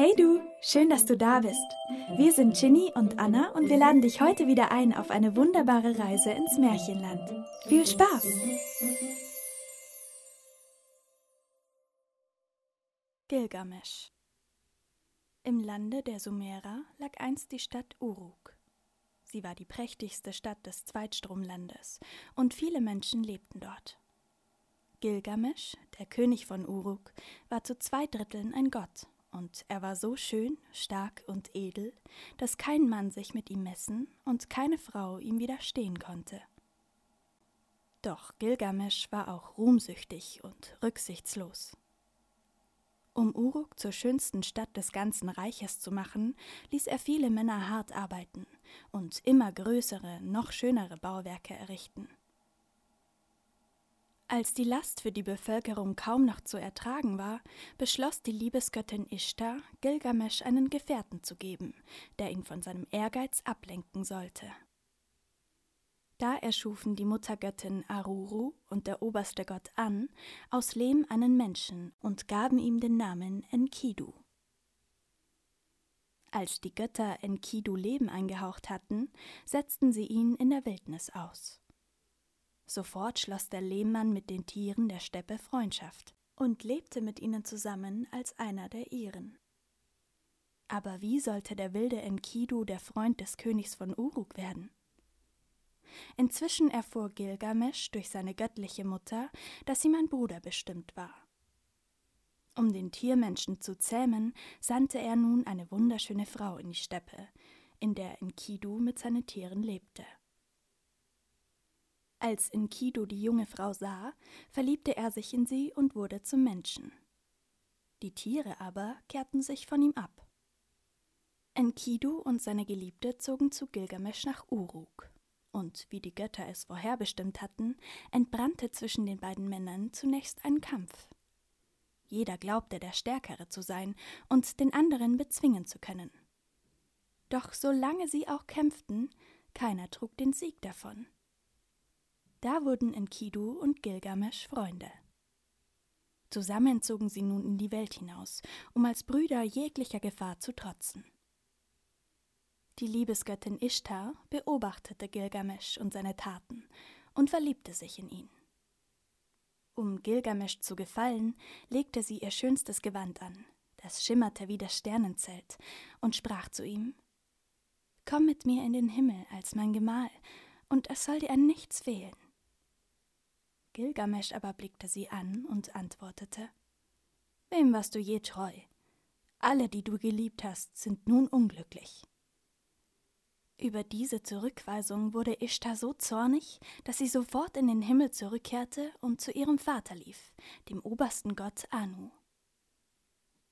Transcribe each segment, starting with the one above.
Hey du, schön, dass du da bist. Wir sind Ginny und Anna und wir laden dich heute wieder ein auf eine wunderbare Reise ins Märchenland. Viel Spaß! Gilgamesch Im Lande der Sumerer lag einst die Stadt Uruk. Sie war die prächtigste Stadt des Zweitstromlandes und viele Menschen lebten dort. Gilgamesch, der König von Uruk, war zu zwei Dritteln ein Gott und er war so schön, stark und edel, dass kein Mann sich mit ihm messen und keine Frau ihm widerstehen konnte. Doch Gilgamesch war auch ruhmsüchtig und rücksichtslos. Um Uruk zur schönsten Stadt des ganzen Reiches zu machen, ließ er viele Männer hart arbeiten und immer größere, noch schönere Bauwerke errichten. Als die Last für die Bevölkerung kaum noch zu ertragen war, beschloss die Liebesgöttin Ishtar, Gilgamesch einen Gefährten zu geben, der ihn von seinem Ehrgeiz ablenken sollte. Da erschufen die Muttergöttin Aruru und der oberste Gott An aus Lehm einen Menschen und gaben ihm den Namen Enkidu. Als die Götter Enkidu Leben eingehaucht hatten, setzten sie ihn in der Wildnis aus. Sofort schloss der Lehmann mit den Tieren der Steppe Freundschaft und lebte mit ihnen zusammen als einer der ihren. Aber wie sollte der wilde Enkidu der Freund des Königs von Uruk werden? Inzwischen erfuhr Gilgamesch durch seine göttliche Mutter, dass ihm ein Bruder bestimmt war. Um den Tiermenschen zu zähmen, sandte er nun eine wunderschöne Frau in die Steppe, in der Enkidu mit seinen Tieren lebte. Als Enkidu die junge Frau sah, verliebte er sich in sie und wurde zum Menschen. Die Tiere aber kehrten sich von ihm ab. Enkidu und seine Geliebte zogen zu Gilgamesch nach Uruk. Und wie die Götter es vorherbestimmt hatten, entbrannte zwischen den beiden Männern zunächst ein Kampf. Jeder glaubte der Stärkere zu sein und den anderen bezwingen zu können. Doch solange sie auch kämpften, keiner trug den Sieg davon. Da wurden Enkidu und Gilgamesch Freunde. Zusammen zogen sie nun in die Welt hinaus, um als Brüder jeglicher Gefahr zu trotzen. Die Liebesgöttin Ishtar beobachtete Gilgamesch und seine Taten und verliebte sich in ihn. Um Gilgamesch zu gefallen, legte sie ihr schönstes Gewand an, das schimmerte wie das Sternenzelt, und sprach zu ihm Komm mit mir in den Himmel als mein Gemahl, und es soll dir an nichts fehlen. Gilgamesch aber blickte sie an und antwortete Wem warst du je treu? Alle, die du geliebt hast, sind nun unglücklich. Über diese Zurückweisung wurde Ishtar so zornig, dass sie sofort in den Himmel zurückkehrte und zu ihrem Vater lief, dem obersten Gott Anu.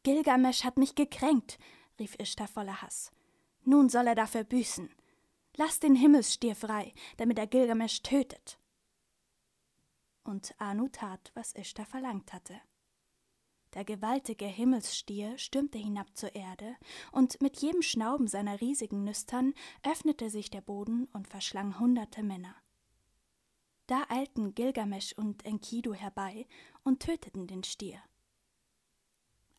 Gilgamesch hat mich gekränkt, rief Ishtar voller Hass. Nun soll er dafür büßen. Lass den Himmelsstier frei, damit er Gilgamesch tötet und Anu tat, was Ishtar verlangt hatte. Der gewaltige Himmelsstier stürmte hinab zur Erde, und mit jedem Schnauben seiner riesigen Nüstern öffnete sich der Boden und verschlang hunderte Männer. Da eilten Gilgamesch und Enkidu herbei und töteten den Stier.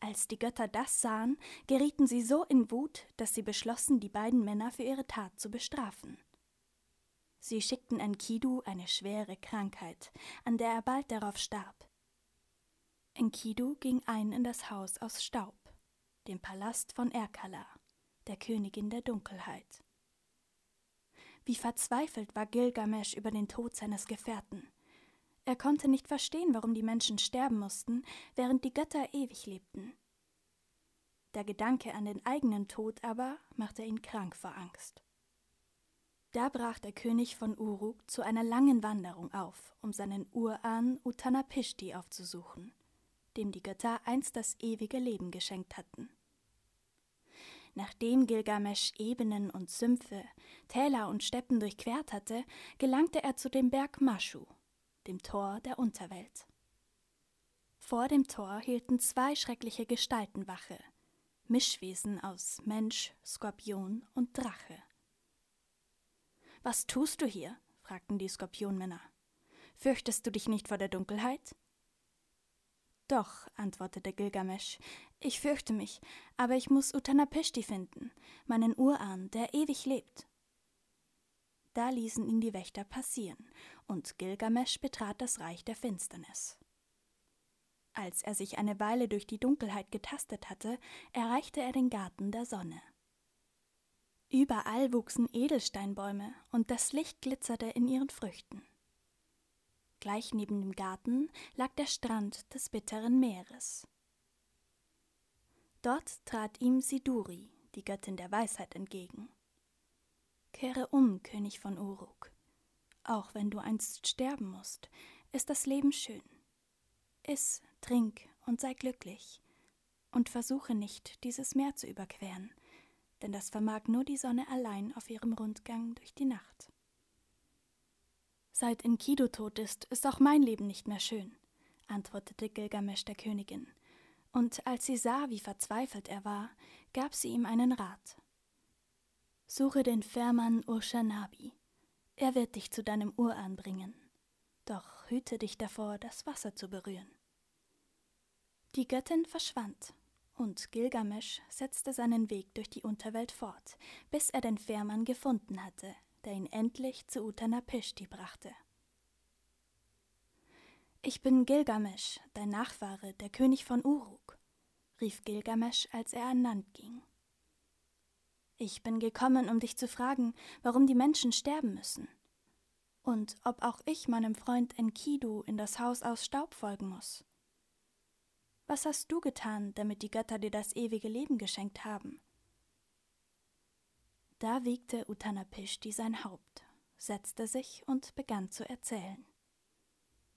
Als die Götter das sahen, gerieten sie so in Wut, dass sie beschlossen, die beiden Männer für ihre Tat zu bestrafen. Sie schickten Enkidu eine schwere Krankheit, an der er bald darauf starb. Enkidu ging ein in das Haus aus Staub, dem Palast von Erkala, der Königin der Dunkelheit. Wie verzweifelt war Gilgamesch über den Tod seines Gefährten. Er konnte nicht verstehen, warum die Menschen sterben mussten, während die Götter ewig lebten. Der Gedanke an den eigenen Tod aber machte ihn krank vor Angst. Da brach der König von Uruk zu einer langen Wanderung auf, um seinen Urahn Utanapishti aufzusuchen, dem die Götter einst das ewige Leben geschenkt hatten. Nachdem Gilgamesch Ebenen und Sümpfe, Täler und Steppen durchquert hatte, gelangte er zu dem Berg Mashu, dem Tor der Unterwelt. Vor dem Tor hielten zwei schreckliche Gestalten Wache, Mischwesen aus Mensch, Skorpion und Drache. Was tust du hier? fragten die Skorpionmänner. Fürchtest du dich nicht vor der Dunkelheit? Doch, antwortete Gilgamesch, ich fürchte mich, aber ich muss Utanapishti finden, meinen Urahn, der ewig lebt. Da ließen ihn die Wächter passieren, und Gilgamesch betrat das Reich der Finsternis. Als er sich eine Weile durch die Dunkelheit getastet hatte, erreichte er den Garten der Sonne. Überall wuchsen Edelsteinbäume, und das Licht glitzerte in ihren Früchten. Gleich neben dem Garten lag der Strand des bitteren Meeres. Dort trat ihm Siduri, die Göttin der Weisheit, entgegen. Kehre um, König von Uruk. Auch wenn du einst sterben musst, ist das Leben schön. Iss, trink und sei glücklich. Und versuche nicht, dieses Meer zu überqueren, denn das vermag nur die Sonne allein auf ihrem Rundgang durch die Nacht. Seit Enkidu tot ist, ist auch mein Leben nicht mehr schön, antwortete Gilgamesch der Königin. Und als sie sah, wie verzweifelt er war, gab sie ihm einen Rat. Suche den Fährmann Urshanabi. Er wird dich zu deinem Urahn bringen. Doch hüte dich davor, das Wasser zu berühren. Die Göttin verschwand, und Gilgamesch setzte seinen Weg durch die Unterwelt fort, bis er den Fährmann gefunden hatte, der ihn endlich zu Utanapishti brachte. Ich bin Gilgamesch, dein Nachfahre, der König von Uruk, rief Gilgamesch, als er an Land ging. Ich bin gekommen, um dich zu fragen, warum die Menschen sterben müssen. Und ob auch ich meinem Freund Enkidu in das Haus aus Staub folgen muss. Was hast du getan, damit die Götter dir das ewige Leben geschenkt haben? Da wiegte Utanapishti sein Haupt, setzte sich und begann zu erzählen.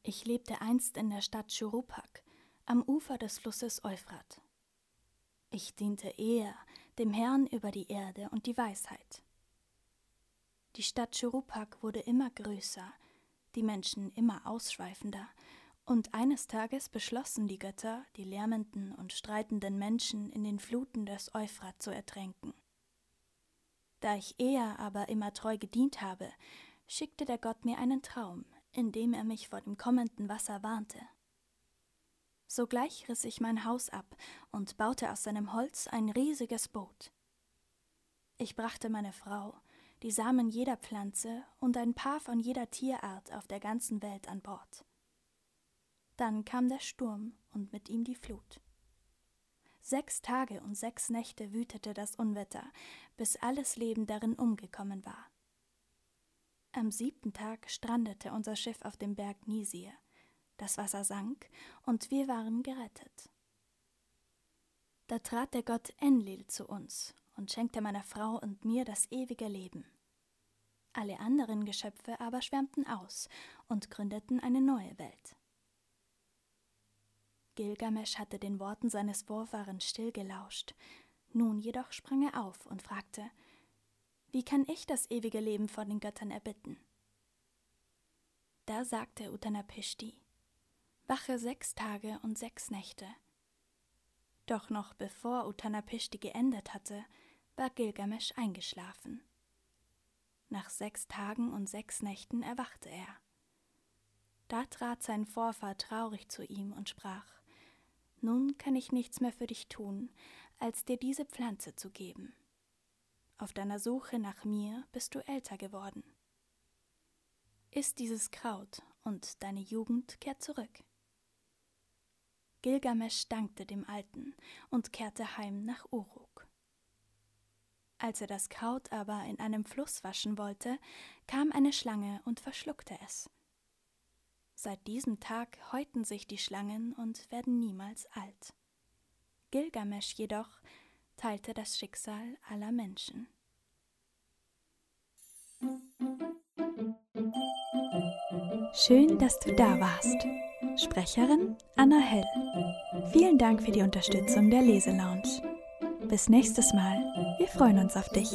Ich lebte einst in der Stadt Shurupak, am Ufer des Flusses Euphrat. Ich diente eher dem Herrn über die Erde und die Weisheit. Die Stadt Shurupak wurde immer größer, die Menschen immer ausschweifender, und eines Tages beschlossen die Götter, die lärmenden und streitenden Menschen in den Fluten des Euphrat zu ertränken. Da ich eher aber immer treu gedient habe, schickte der Gott mir einen Traum, in dem er mich vor dem kommenden Wasser warnte. Sogleich riss ich mein Haus ab und baute aus seinem Holz ein riesiges Boot. Ich brachte meine Frau, die Samen jeder Pflanze und ein Paar von jeder Tierart auf der ganzen Welt an Bord. Dann kam der Sturm und mit ihm die Flut. Sechs Tage und sechs Nächte wütete das Unwetter, bis alles Leben darin umgekommen war. Am siebten Tag strandete unser Schiff auf dem Berg Nisir. Das Wasser sank und wir waren gerettet. Da trat der Gott Enlil zu uns und schenkte meiner Frau und mir das ewige Leben. Alle anderen Geschöpfe aber schwärmten aus und gründeten eine neue Welt. Gilgamesch hatte den Worten seines Vorfahren still gelauscht. Nun jedoch sprang er auf und fragte: Wie kann ich das ewige Leben vor den Göttern erbitten? Da sagte Utanapishti: Wache sechs Tage und sechs Nächte. Doch noch bevor Utanapishti geendet hatte, war Gilgamesch eingeschlafen. Nach sechs Tagen und sechs Nächten erwachte er. Da trat sein Vorfahr traurig zu ihm und sprach nun kann ich nichts mehr für dich tun, als dir diese Pflanze zu geben. Auf deiner Suche nach mir bist du älter geworden. Iss dieses Kraut, und deine Jugend kehrt zurück. Gilgamesch dankte dem Alten und kehrte heim nach Uruk. Als er das Kraut aber in einem Fluss waschen wollte, kam eine Schlange und verschluckte es. Seit diesem Tag häuten sich die Schlangen und werden niemals alt. Gilgamesch jedoch teilte das Schicksal aller Menschen. Schön, dass du da warst. Sprecherin Anna Hell. Vielen Dank für die Unterstützung der Leselounge. Bis nächstes Mal. Wir freuen uns auf dich.